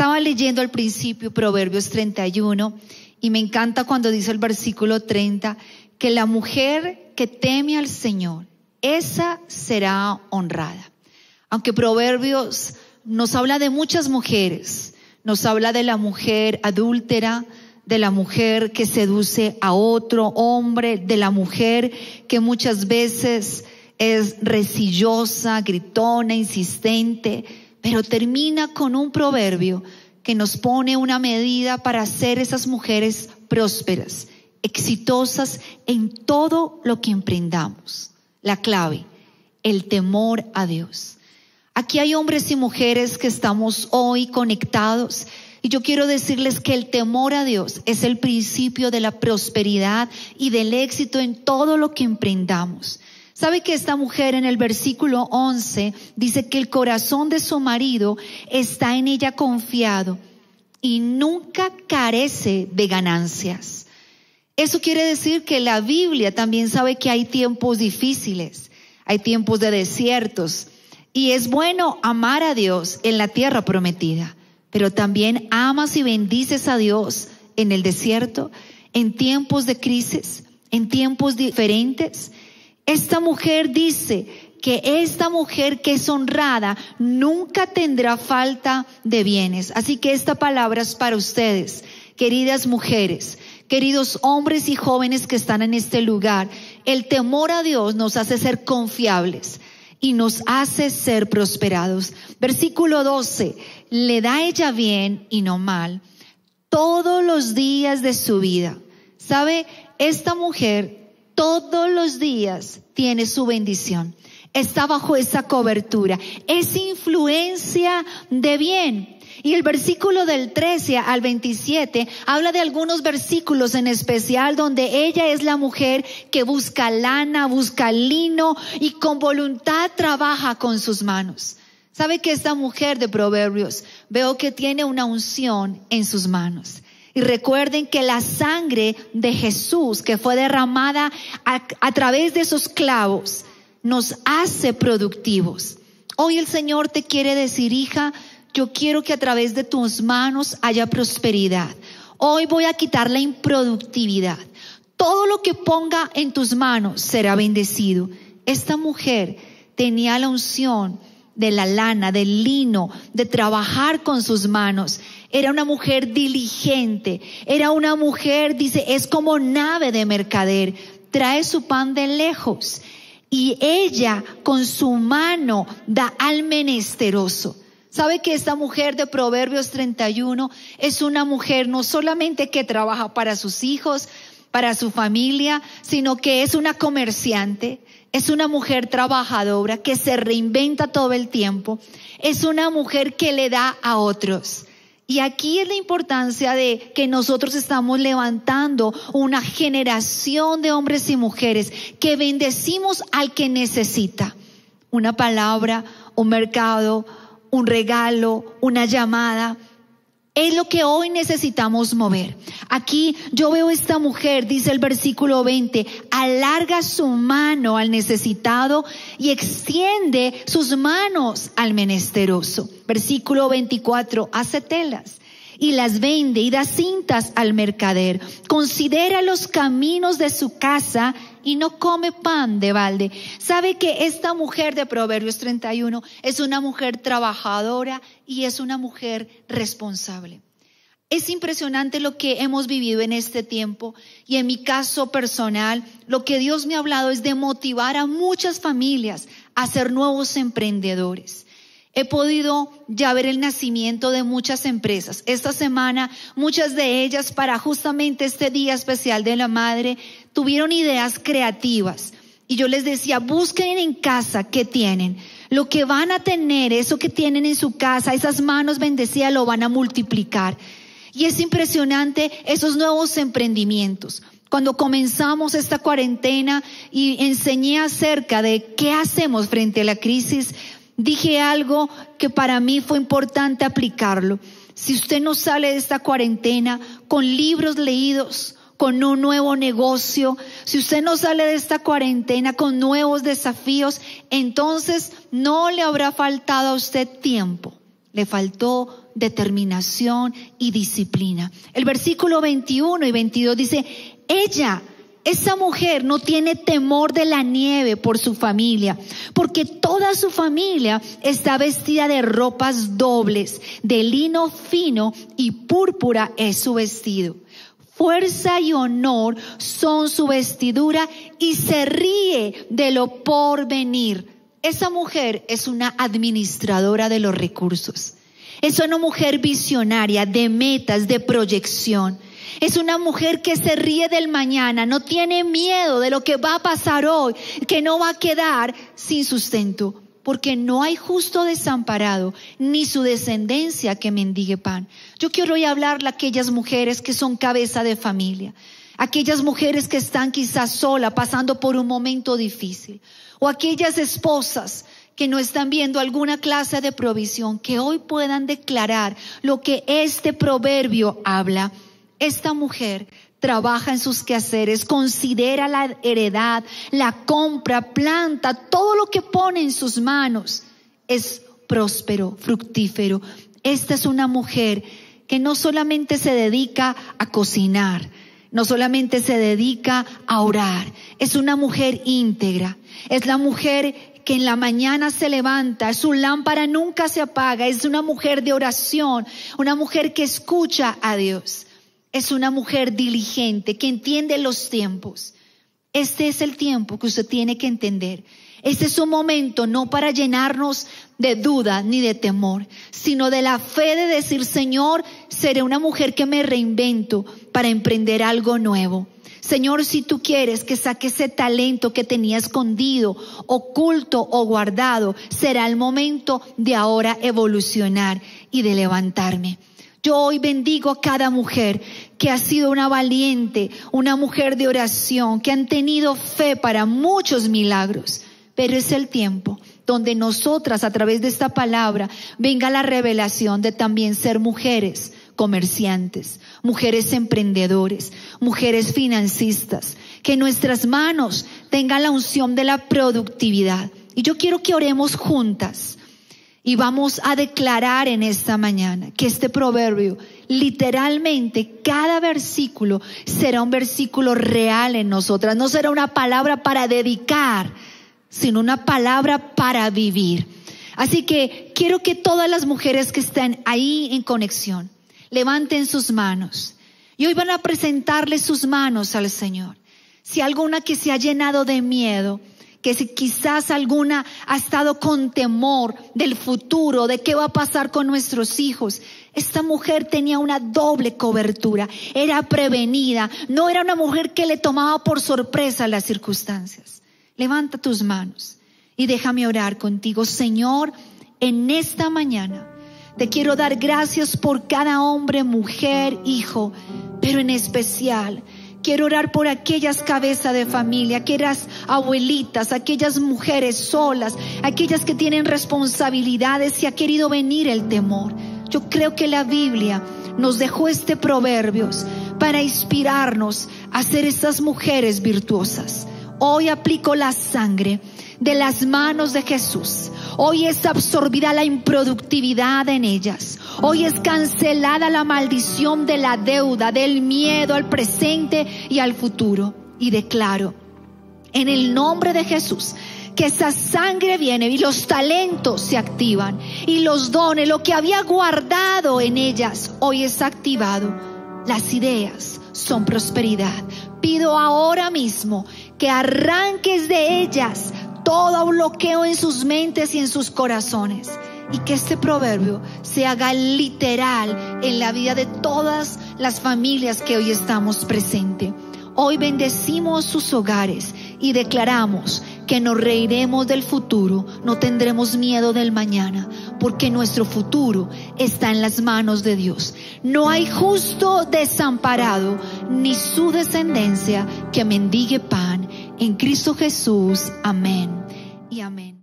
Estaba leyendo al principio Proverbios 31 y me encanta cuando dice el versículo 30 que la mujer que teme al Señor, esa será honrada. Aunque Proverbios nos habla de muchas mujeres, nos habla de la mujer adúltera, de la mujer que seduce a otro hombre, de la mujer que muchas veces es resillosa, gritona, insistente, pero termina con un proverbio que nos pone una medida para ser esas mujeres prósperas, exitosas en todo lo que emprendamos. La clave, el temor a Dios. Aquí hay hombres y mujeres que estamos hoy conectados y yo quiero decirles que el temor a Dios es el principio de la prosperidad y del éxito en todo lo que emprendamos. ¿Sabe que esta mujer en el versículo 11 dice que el corazón de su marido está en ella confiado y nunca carece de ganancias? Eso quiere decir que la Biblia también sabe que hay tiempos difíciles, hay tiempos de desiertos y es bueno amar a Dios en la tierra prometida, pero también amas y bendices a Dios en el desierto, en tiempos de crisis, en tiempos diferentes. Esta mujer dice que esta mujer que es honrada nunca tendrá falta de bienes. Así que esta palabra es para ustedes, queridas mujeres, queridos hombres y jóvenes que están en este lugar. El temor a Dios nos hace ser confiables y nos hace ser prosperados. Versículo 12, le da ella bien y no mal todos los días de su vida. ¿Sabe? Esta mujer todos los días tiene su bendición. Está bajo esa cobertura. Es influencia de bien. Y el versículo del 13 al 27 habla de algunos versículos en especial donde ella es la mujer que busca lana, busca lino y con voluntad trabaja con sus manos. ¿Sabe que esta mujer de Proverbios veo que tiene una unción en sus manos? Y recuerden que la sangre de Jesús que fue derramada a, través de esos clavos nos hace productivos. Hoy el Señor te quiere decir, hija, yo quiero que a través de tus manos haya prosperidad. Hoy voy a quitar la improductividad. Todo lo que ponga en tus manos será bendecido. Esta mujer tenía la unción de la lana, del lino, de trabajar con sus manos. Era una mujer diligente, era una mujer, dice, es como nave de mercader, trae su pan de lejos y ella con su mano da al menesteroso. ¿Sabe que esta mujer de Proverbios 31 es una mujer no solamente que trabaja para sus hijos, para su familia, sino que es una comerciante, es una mujer trabajadora que se reinventa todo el tiempo, es una mujer que le da a otros. Y aquí es la importancia de que nosotros estamos levantando una generación de hombres y mujeres que bendecimos al que necesita. Una palabra, un mercado, un regalo, una llamada. Es lo que hoy necesitamos mover. Aquí yo veo esta mujer, dice el versículo 20, alarga su mano al necesitado y extiende sus manos al menesteroso. Versículo 24, hace telas y las vende y da cintas al mercader. Considera los caminos de su casa y no come pan de balde. Sabe que esta mujer de Proverbios 31 es una mujer trabajadora y es una mujer responsable. Es impresionante lo que hemos vivido en este tiempo y en mi caso personal, lo que Dios me ha hablado es de motivar a muchas familias a ser nuevos emprendedores. He podido ya ver el nacimiento de muchas empresas. Esta semana, muchas de ellas, para justamente este día especial de la madre, tuvieron ideas creativas. Y yo les decía, busquen en casa qué tienen. Lo que van a tener, eso que tienen en su casa, esas manos bendecidas, lo van a multiplicar. Y es impresionante esos nuevos emprendimientos. Cuando comenzamos esta cuarentena y enseñé acerca de qué hacemos frente a la crisis, dije algo que para mí fue importante aplicarlo. Si usted no sale de esta cuarentena con libros leídos, con un nuevo negocio, si usted no sale de esta cuarentena con nuevos desafíos, entonces no le habrá faltado a usted tiempo, le faltó determinación y disciplina. El versículo 21 y 22 dice, ella, esa mujer no tiene temor de la nieve por su familia, porque toda su familia está vestida de ropas dobles, de lino fino y púrpura es su vestido. Fuerza y honor son su vestidura y se ríe de lo por venir. Esa mujer es una administradora de los recursos. Es una mujer visionaria de metas, de proyección. Es una mujer que se ríe del mañana, no tiene miedo de lo que va a pasar hoy, que no va a quedar sin sustento porque no hay justo desamparado, ni su descendencia que mendigue pan. Yo quiero hoy hablarle a aquellas mujeres que son cabeza de familia, aquellas mujeres que están quizás sola, pasando por un momento difícil, o aquellas esposas que no están viendo alguna clase de provisión, que hoy puedan declarar lo que este proverbio habla. Esta mujer trabaja en sus quehaceres, considera la heredad, la compra, planta, todo lo que pone en sus manos es próspero, fructífero. Esta es una mujer que no solamente se dedica a cocinar, no solamente se dedica a orar, es una mujer íntegra, es la mujer que en la mañana se levanta, su lámpara nunca se apaga, es una mujer de oración, una mujer que escucha a Dios es una mujer diligente que entiende los tiempos. Este es el tiempo que usted tiene que entender. Este es un momento no para llenarnos de duda ni de temor, sino de la fe de decir, Señor, seré una mujer que me reinvento para emprender algo nuevo. Señor, si tú quieres que saque ese talento que tenía escondido, oculto o guardado, será el momento de ahora evolucionar y de levantarme. Yo hoy bendigo a cada mujer que ha sido una valiente, una mujer de oración, que han tenido fe para muchos milagros. Pero es el tiempo donde nosotras a través de esta palabra venga la revelación de también ser mujeres comerciantes, mujeres emprendedores, mujeres financistas, que nuestras manos tengan la unción de la productividad. Y yo quiero que oremos juntas y vamos a declarar en esta mañana que este proverbio, literalmente, cada versículo será un versículo real en nosotras. No será una palabra para dedicar, sino una palabra para vivir. Así que quiero que todas las mujeres que están ahí en conexión levanten sus manos. Y hoy van a presentarle sus manos al Señor. Si alguna que se ha llenado de miedo, que si quizás alguna ha estado con temor del futuro, de qué va a pasar con nuestros hijos. Esta mujer tenía una doble cobertura, era prevenida, no era una mujer que le tomaba por sorpresa las circunstancias. Levanta tus manos y déjame orar contigo, Señor, en esta mañana. Te quiero dar gracias por cada hombre, mujer, hijo, pero en especial Quiero orar por aquellas cabezas de familia, aquellas abuelitas, aquellas mujeres solas, aquellas que tienen responsabilidades y ha querido venir el temor. Yo creo que la Biblia nos dejó este proverbios para inspirarnos a ser estas mujeres virtuosas. Hoy aplico la sangre de las manos de Jesús. Hoy es absorbida la improductividad en ellas. Hoy es cancelada la maldición de la deuda, del miedo al presente y al futuro. Y declaro, en el nombre de Jesús, que esa sangre viene y los talentos se activan y los dones, lo que había guardado en ellas, hoy es activado. Las ideas son prosperidad. Pido ahora mismo que arranques de ellas todo bloqueo en sus mentes y en sus corazones. Y que este proverbio se haga literal en la vida de todas las familias que hoy estamos presentes. Hoy bendecimos sus hogares y declaramos que nos reiremos del futuro, no tendremos miedo del mañana, porque nuestro futuro está en las manos de Dios. No hay justo desamparado, ni su descendencia que mendigue pan. En Cristo Jesús, amén y amén.